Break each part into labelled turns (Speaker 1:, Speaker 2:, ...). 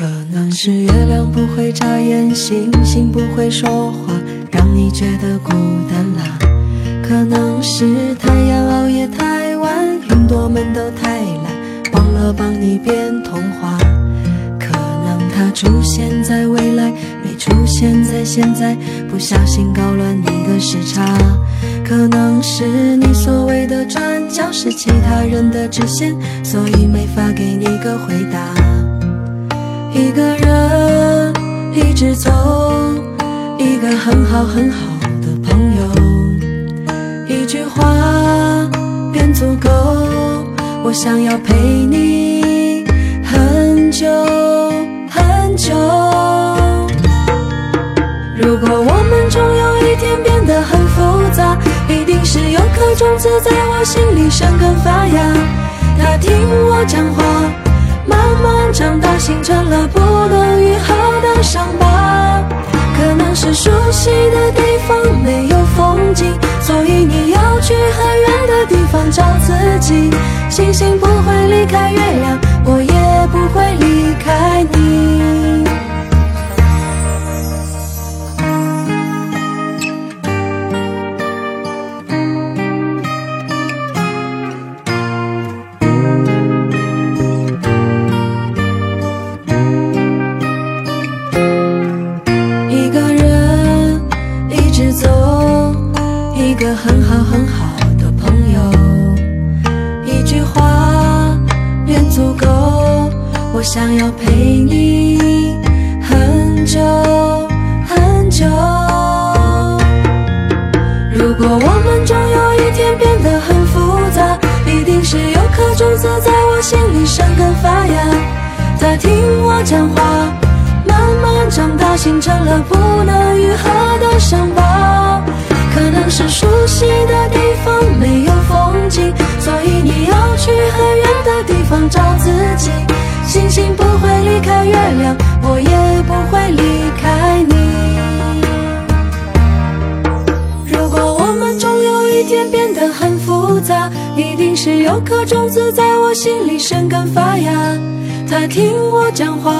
Speaker 1: 可能是月亮不会眨眼，星星不会说话，让你觉得孤单啦。可能是太阳熬夜太晚，云朵们都太懒，忘了帮你编童话。可能它出现在未来，没出现在现在，不小心搞乱你的时差。可能是你所谓的转角是其他人的直线，所以没法给你个回答。一个人一直走，一个很好很好的朋友，一句话便足够。我想要陪你很久很久。如果我们终有一天变得很复杂，一定是有颗种子在我心里生根发芽。它听我讲话。慢慢长大，形成了不能愈合的伤疤。可能是熟悉的地方没有风景，所以你要去很远的地方找自己。星星不会离开月亮，我也不会离开你。颗种子在我心里生根发芽。它听我讲话，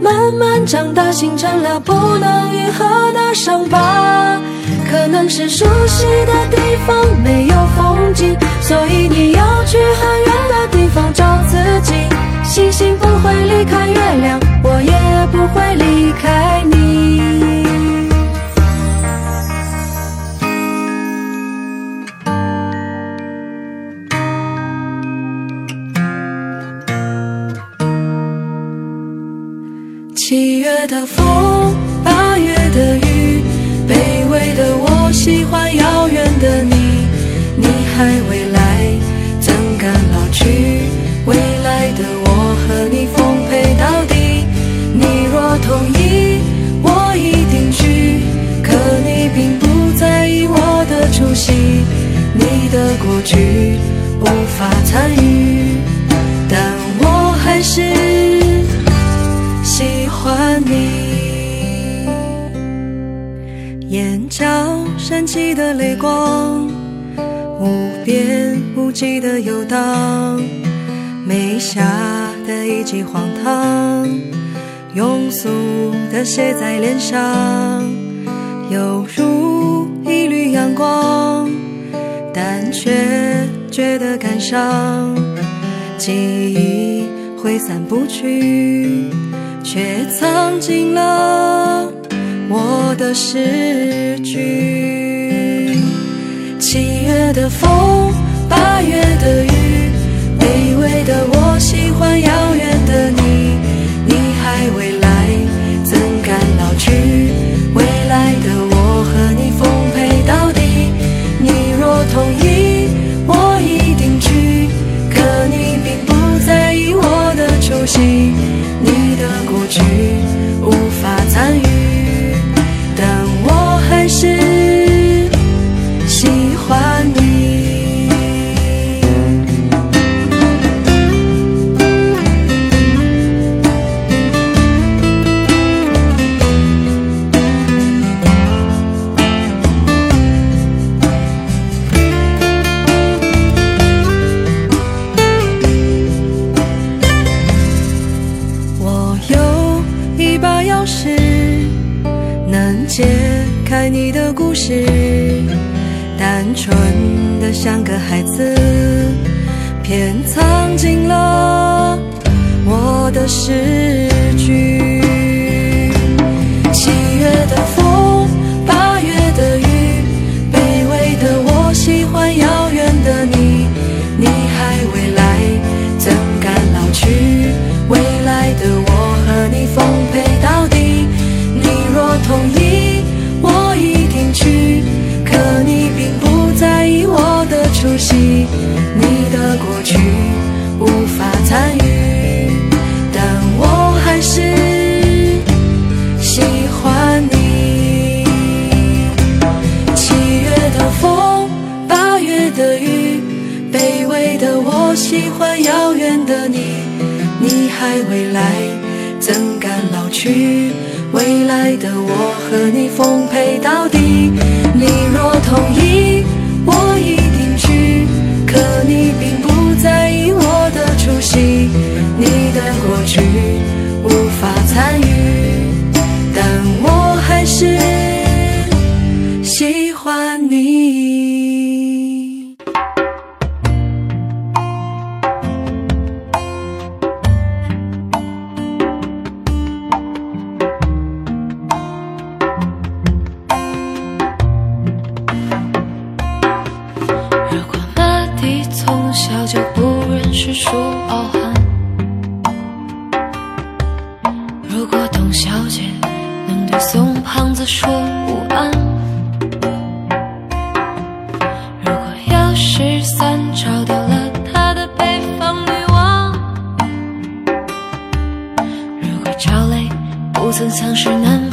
Speaker 1: 慢慢长大，形成了不能愈合的伤疤。可能是熟悉的地方没有风景，所以你要去很远的地方找自己。星星不会离开月亮，我也不会离过去无法参与，但我还是喜欢你。眼角闪起的泪光，无边无际的游荡，眉下的一记荒唐，庸俗的写在脸上，犹如一缕阳光，但却觉得感伤，记忆挥散不去，却藏进了。我的诗句，七月的风，八月的雨，是。小姐能对宋胖子说午安。如果要十三找到了他的北方女王，如果赵雷不曾丧失南。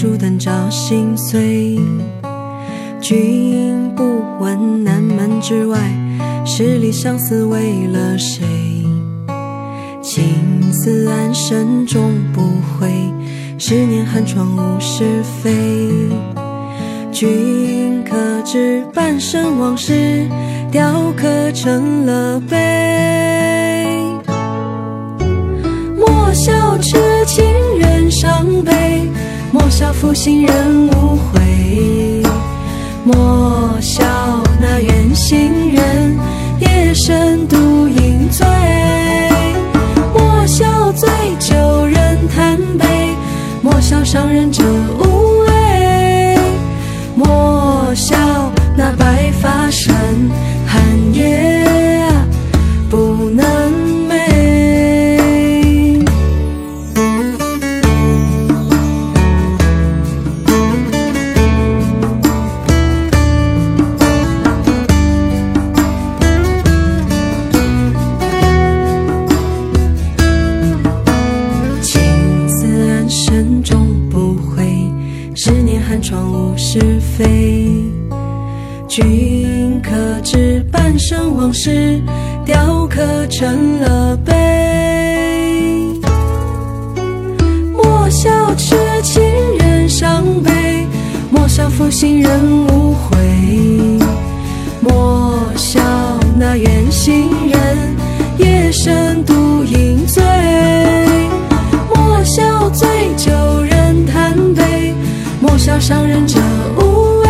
Speaker 1: 烛灯照心碎。君不闻南门之外，十里相思为了谁？情似暗深终不悔，十年寒窗无是非。君可知半生往事，雕刻成了碑？莫笑负心人无悔。莫笑那远行人，夜深独饮醉。莫笑醉酒人贪杯，莫笑伤人酒人无悔。莫笑那远行人，夜深独饮醉。莫笑醉酒人贪杯，莫笑伤人者无畏。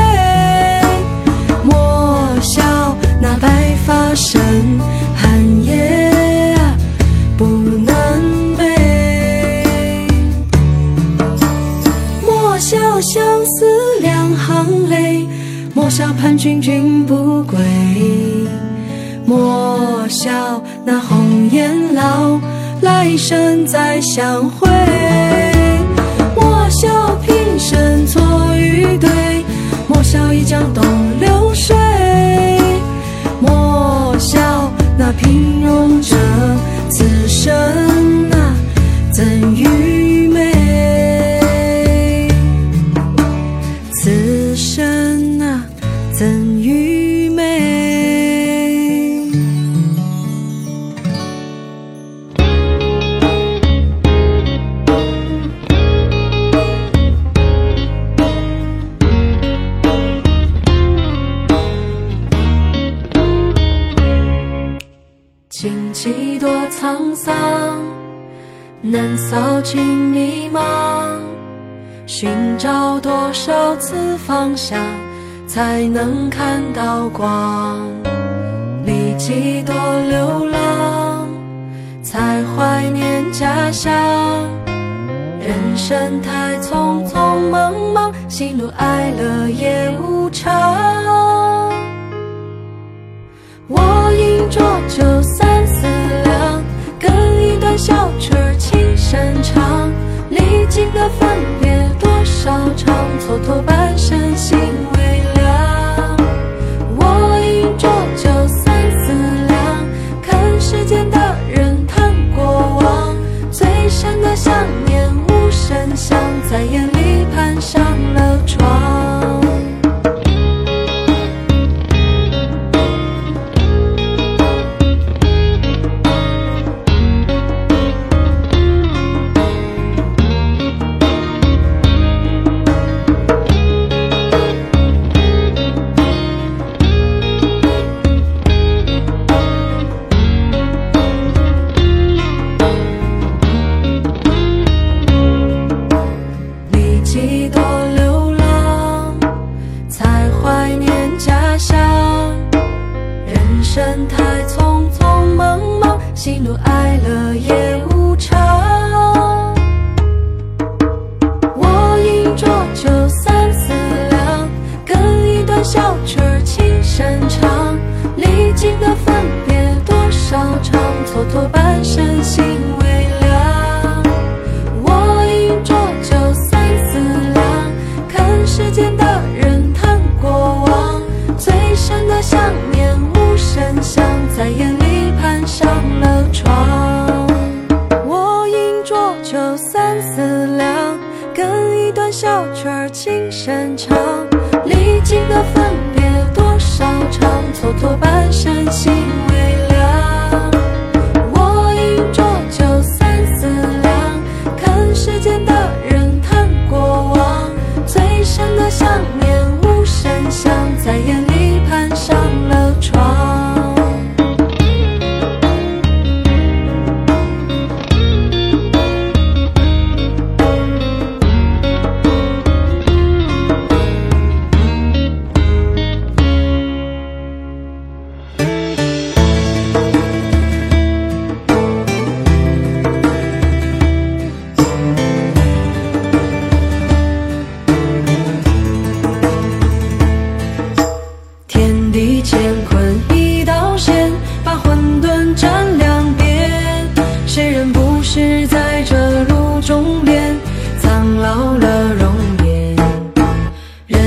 Speaker 1: 莫笑那白发深寒夜，不能寐。莫笑相思，笑盼君君不归。莫笑那红颜老，来生再相会。莫笑平生错与对，莫笑一江东流水。莫笑那平庸者，此生扫尽迷茫。寻找多少次方向，才能看到光？历几多流浪，才怀念家乡。人生太匆匆忙忙，喜怒哀乐也无常。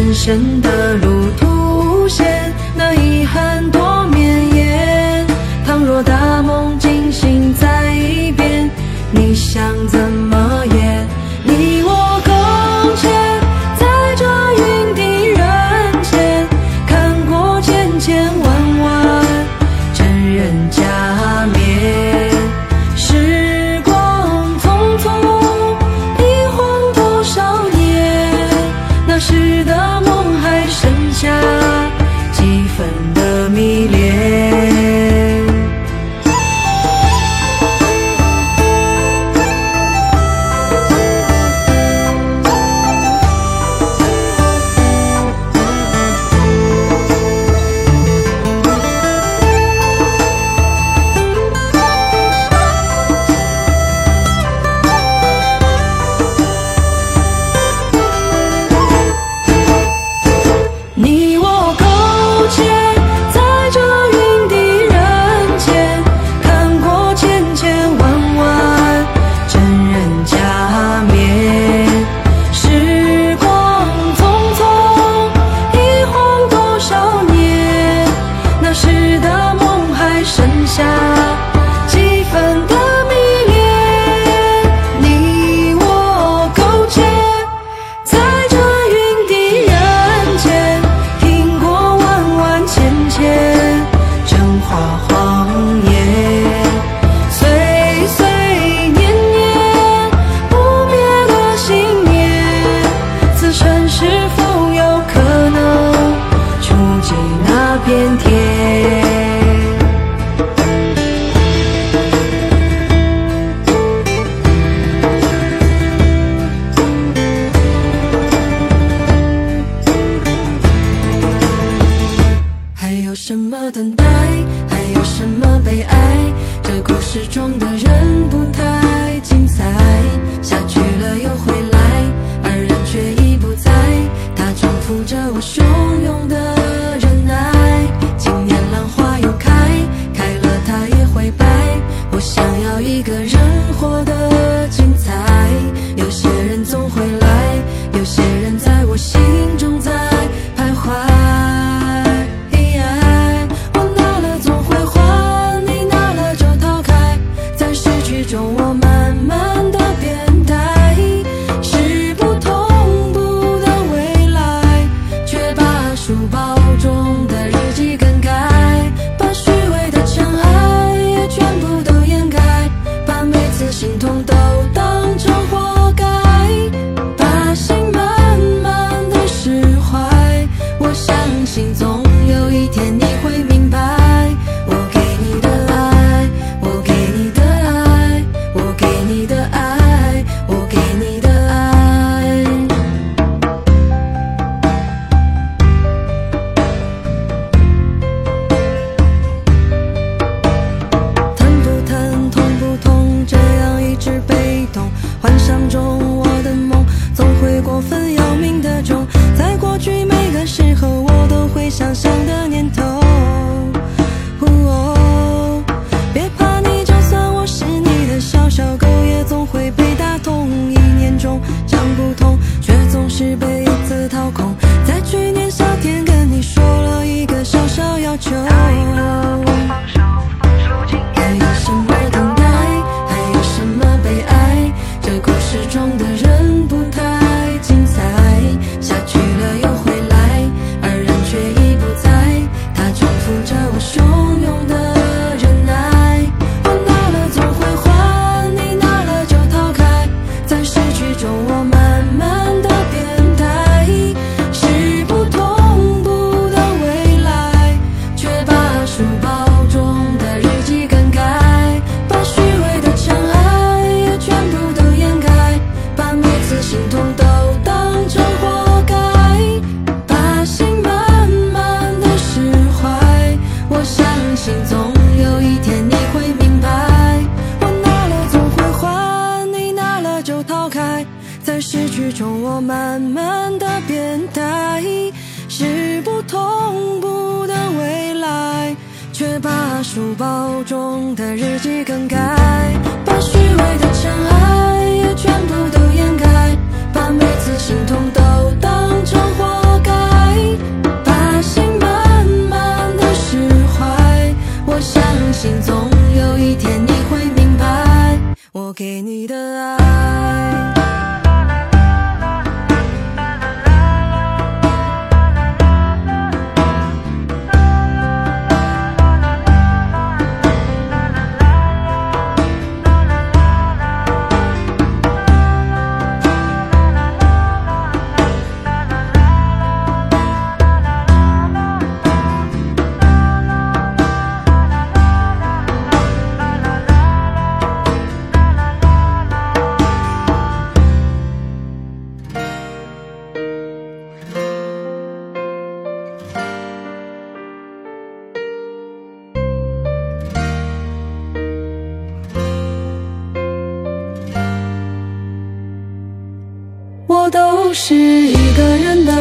Speaker 1: 人生的路途无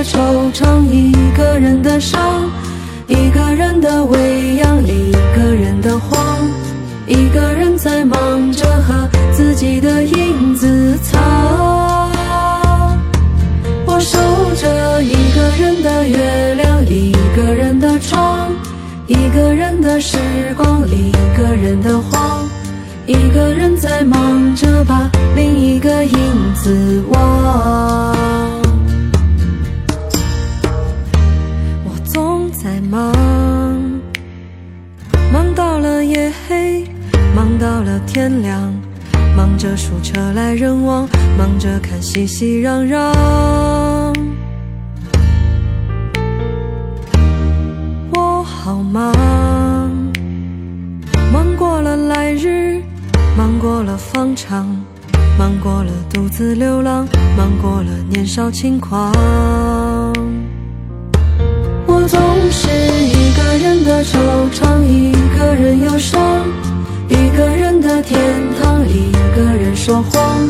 Speaker 1: 惆怅，一个人的伤，一个人的喂养，一个人的慌，一个人在忙着和自己的影子藏。我守着一个人的月亮，一个人的窗，一个人的时光，一个人的慌。一个人在忙着把另一个影子忘，忙，忙到了夜黑，忙到了天亮，忙着数车来人往，忙着看熙熙攘攘。我好忙，忙过了来日。忙过了方长，忙过了独自流浪，忙过了年少轻狂。总是一个人的惆怅，一个人忧伤，一个人的天堂，一个人说谎，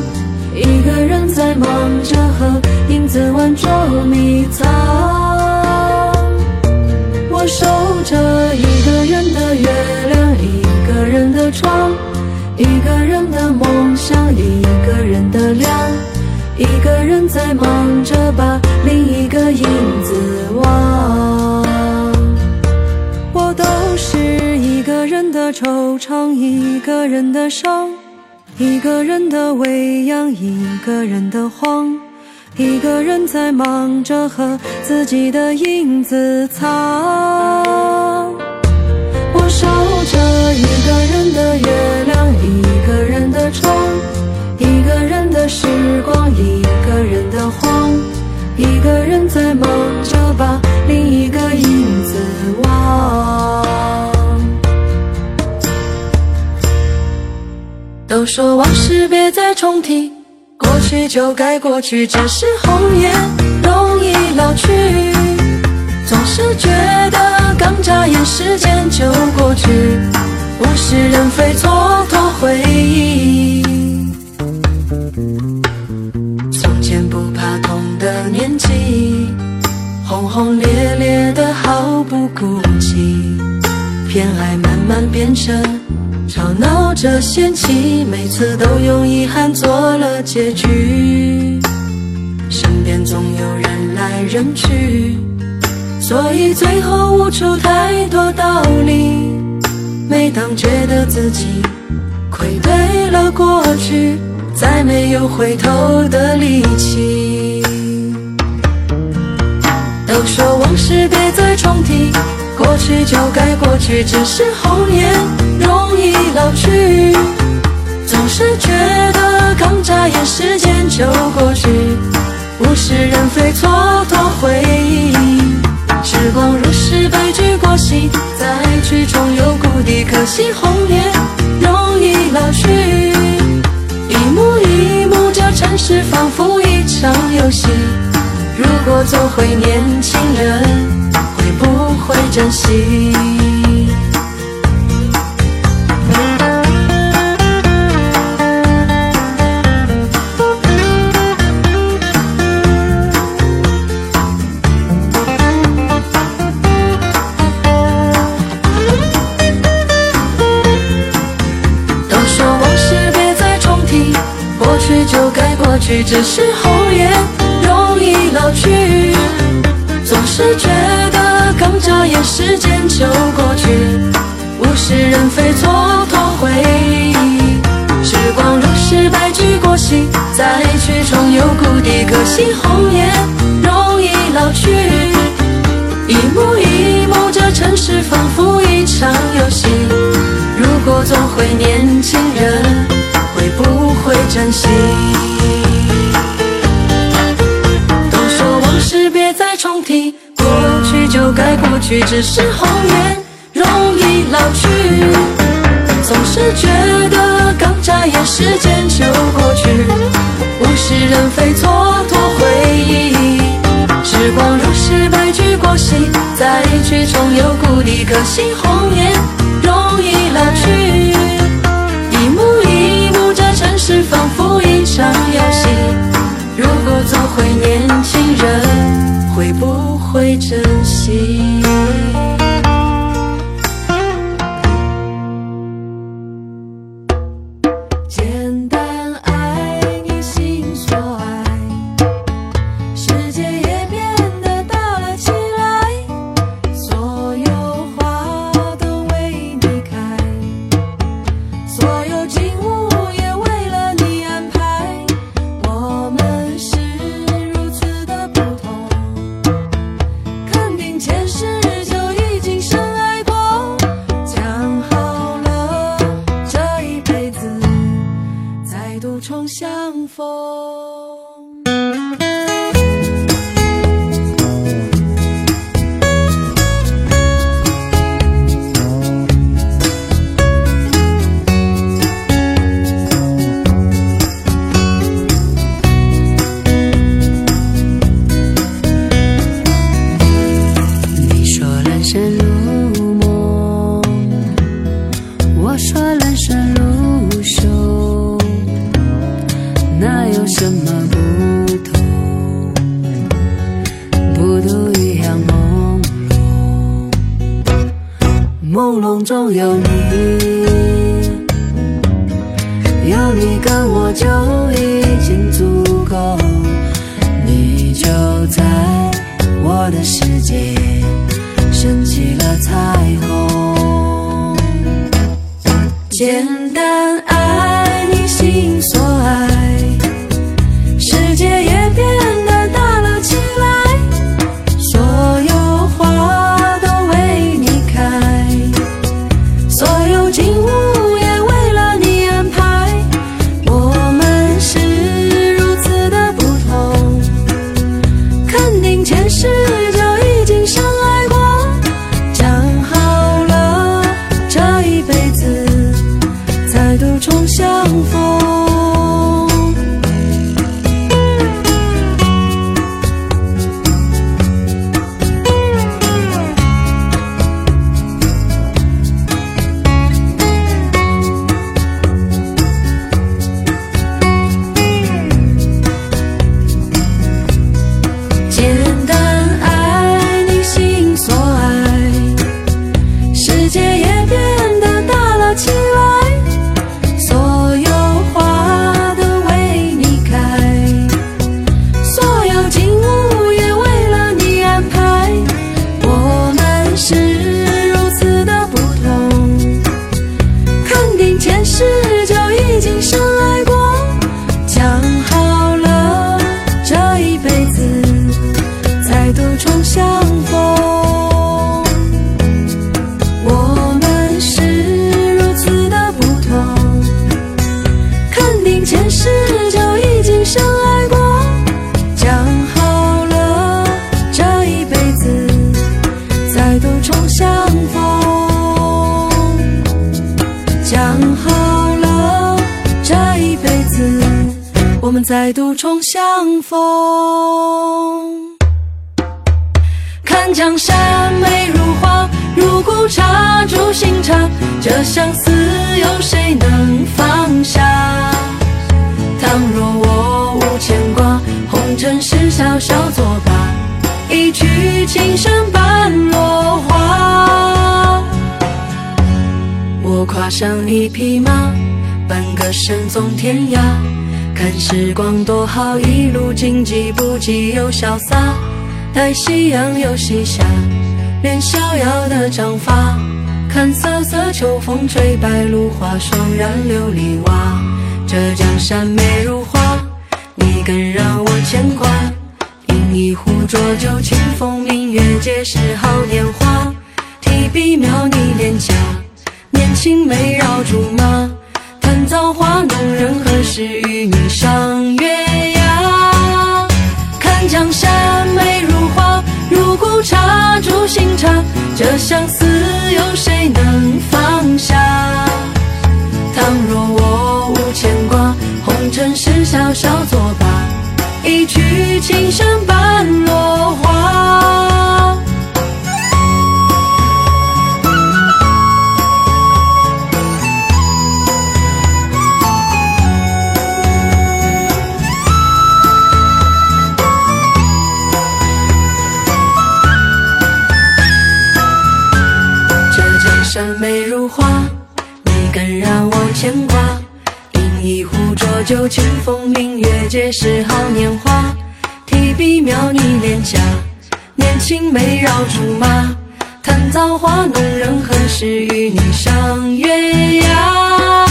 Speaker 1: 一个人在忙着和影子玩捉迷藏。我守着一个人的月亮，一个人的窗。一个人的梦想，一个人的亮，一个人在忙着把另一个影子忘。我都是一个人的惆怅，一个人的伤，一个人的未央，一个人的慌，一个人在忙着和自己的影子藏。我守着一个人的月亮，一个人的窗，一个人的时光，一个人的慌，一个人在忙着把另一个影子忘。都说往事别再重提，过去就该过去，只是红颜容易老去。总是觉得刚眨眼，时间就过去，物是人非，蹉跎回忆。轰轰烈烈的毫不顾忌，偏爱慢慢变成吵闹着嫌弃，每次都用遗憾做了结局。身边总有人来人去。所以最后悟出太多道理。每当觉得自己愧对了过去，再没有回头的力气。都说往事别再重提，过去就该过去，只是红颜容易老去。总是觉得刚眨眼，时间就过去，物是人非，蹉跎回忆。时光如是白驹过隙，再去终有故地。可惜红颜容易老去，一幕一幕，这尘世仿佛一场游戏。如果做回年轻人？会不会珍惜都说往事别再重提过去就该过去只是红颜。是觉得刚眨眼时间就过去，物是人非蹉跎回忆。时光如是白驹过隙，再去重游故地，可惜红颜容易老去。一幕一幕，这城市仿佛一场游戏。如果做回年轻人，会不会珍惜？该过去，只是红颜容易老去。总是觉得刚眨眼时间就过去，物是人非蹉跎回忆。时光如是白驹过隙，再去重游故地，可惜红颜容易老去。一幕一幕，这城市仿佛一场游戏。如果做回年轻人，会不会真惜？中有你，有你跟我就已这相思有谁能放下？倘若我无牵挂，红尘事笑笑作罢，一曲琴声伴落花。我跨上一匹马，半个身纵天涯，看时光多好，一路荆棘不羁又潇洒。待夕阳又西下，连逍遥的长发。看瑟瑟秋风吹白鹭花，霜染琉璃瓦。这江山美如画，你更让我牵挂。饮一壶浊酒，清风明月，皆是好年华。提笔描你脸颊，年轻美绕竹马。叹造化弄人，何时与你赏月牙？看江山美如画，入骨茶煮新茶，这相思有谁能放下？倘若我无牵挂，红尘事笑笑作罢，一曲琴声罢酒，清风明月，皆是好年华。提笔描你脸颊，年轻美绕竹马。叹造化弄人，何时与你赏月牙？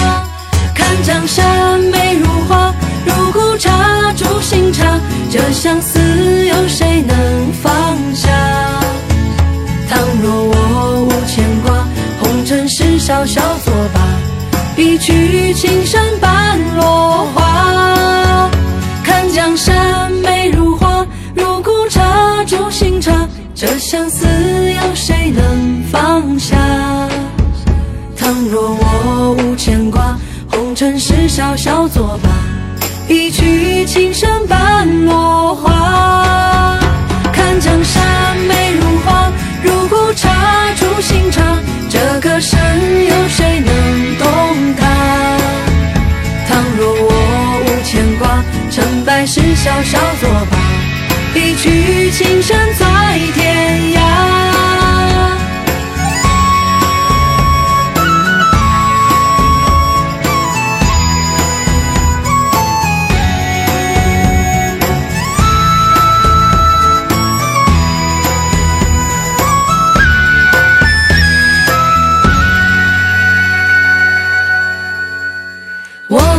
Speaker 1: 看江山美如画，入骨茶煮新茶，这相思有谁能放下？倘若我无牵挂，红尘事笑笑作罢，一曲情深半落花。看江山美如画，入骨茶煮新茶，这相思有谁能放下？倘若我无牵挂，红尘事笑笑作罢，一曲情深半落花。看江山美如画，入骨茶煮新茶，这歌声有谁能懂它？成败事笑笑作罢，一曲情深在天涯。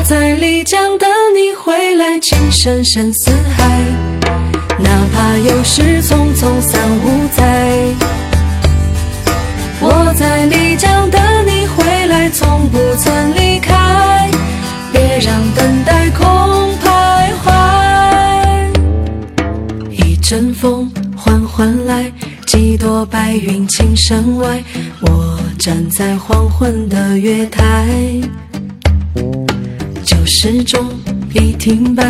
Speaker 1: 在丽江等你回来，情深深似海，哪怕有时匆匆三五载。我在丽江等你回来，从不曾离开，别让等待空徘徊。一阵风缓缓来，几朵白云青山外，我站在黄昏的月台。旧时钟已停摆，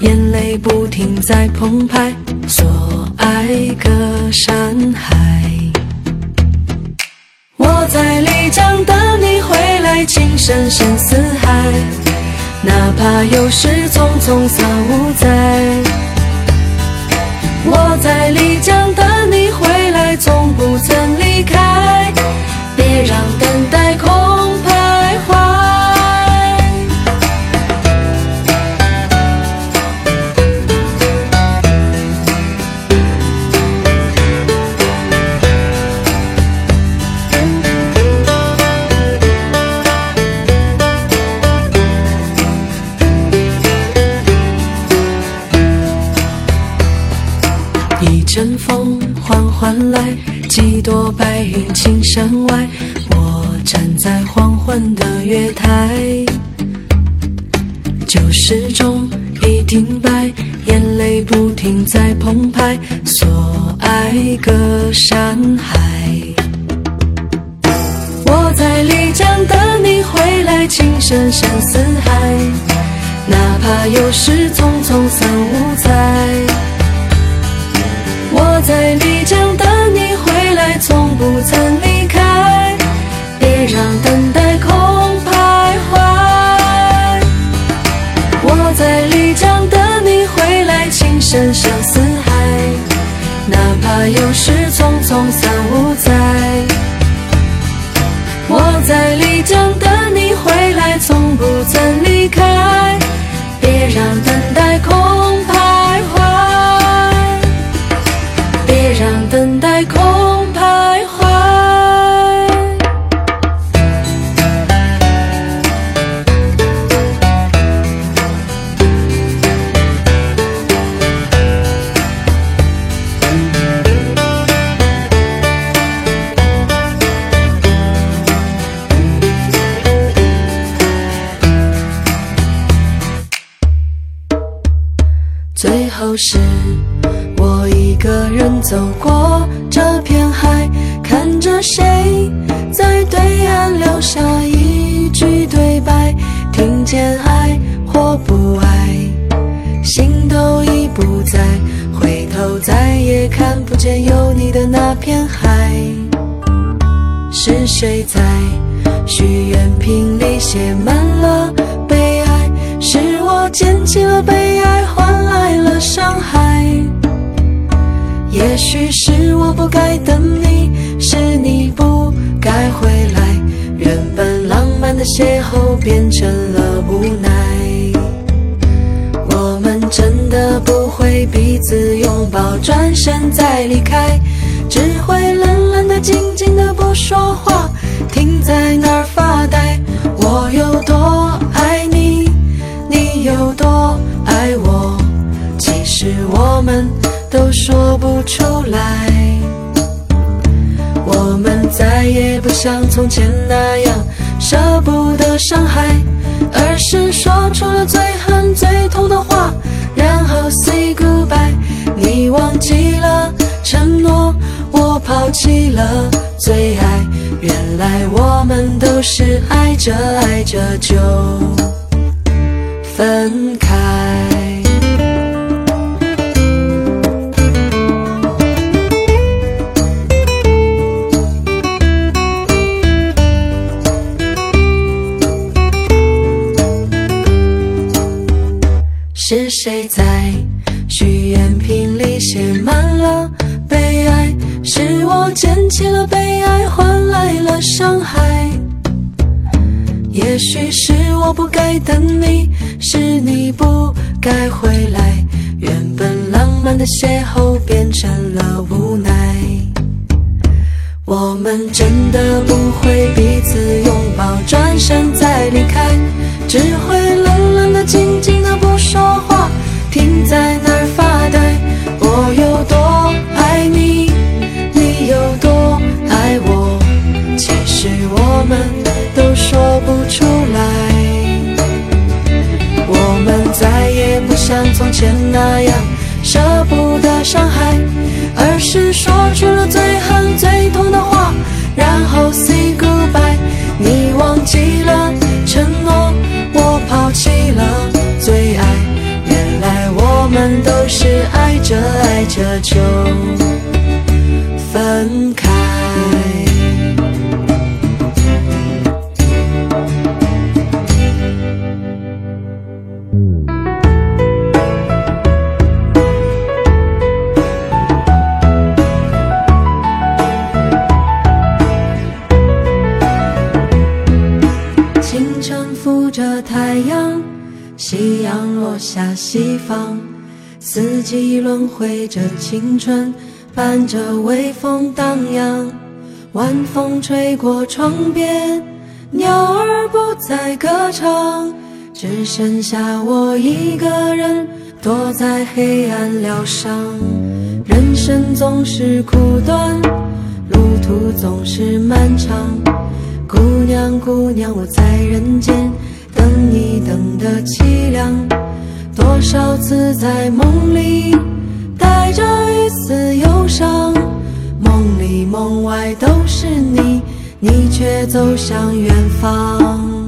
Speaker 1: 眼泪不停在澎湃，所爱隔山海。我在丽江等你回来，情深深似海，哪怕有时匆匆三五载。我在丽江等你回来，从不曾离开，别让等待风缓缓来，几朵白云青山外，我站在黄昏的月台。旧时钟已停摆，眼泪不停在澎湃，所爱隔山海。我在丽江等你回来，情深深似海，哪怕有时匆匆三五载。我在丽江等你回来，从不曾离开，别让等待空徘徊。我在丽江等你回来，情深深似海，哪怕有时匆匆三五载。最后是我一个人走过这片海，看着谁在对岸留下一句对白，听见爱或不爱，心都已不在，回头再也看不见有你的那片海。是谁在许愿瓶里写满了悲哀？是我捡起了悲哀，了伤害。也许是我不该等你，是你不该回来。原本浪漫的邂逅变成了无奈。我们真的不会彼此拥抱，转身再离开，只会冷冷的、静静的不说话，停在那儿发呆。我有多是我们都说不出来。我们再也不像从前那样舍不得伤害，而是说出了最狠最痛的话，然后 say goodbye。你忘记了承诺，我抛弃了最爱。原来我们都是爱着爱着就分开。也许是我不该等你，是你不该回来。原本浪漫的邂逅变成了无奈。我们真的不会彼此拥抱，转身再离开，只会冷冷的、静静的不说话，停在那不出来。我们再也不像从前那样舍不得伤害，而是说出了最青春，伴着微风荡漾。晚风吹过窗边，鸟儿不再歌唱，只剩下我一个人躲在黑暗疗伤。人生总是苦短，路途总是漫长。姑娘，姑娘，我在人间等你等的凄凉，多少次在梦里带着一丝忧伤，梦里梦外都是你，你却走向远方。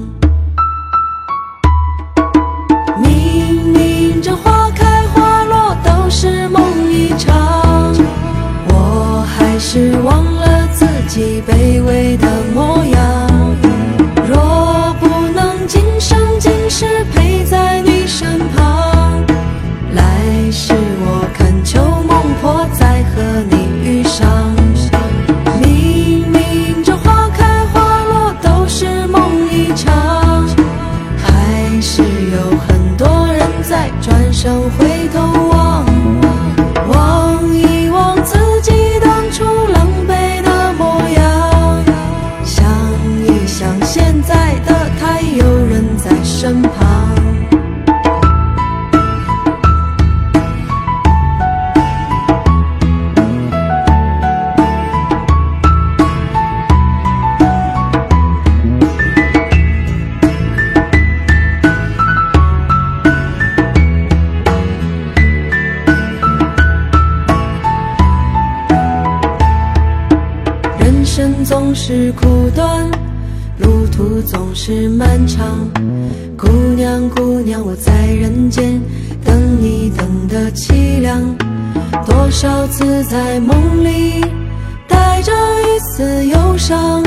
Speaker 1: 一丝忧伤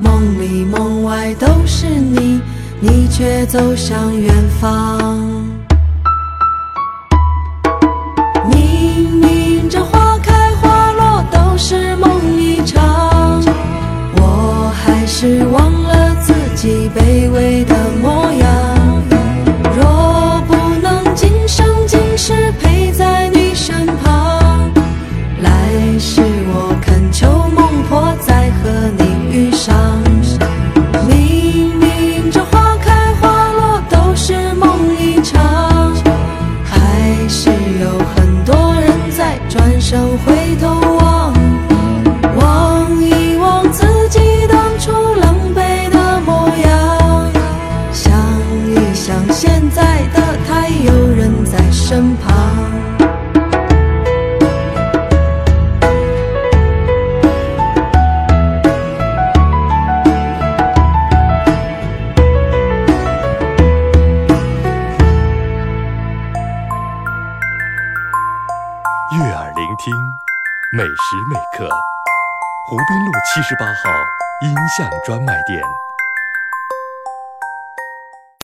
Speaker 1: 梦里梦外都是你你却走向远方。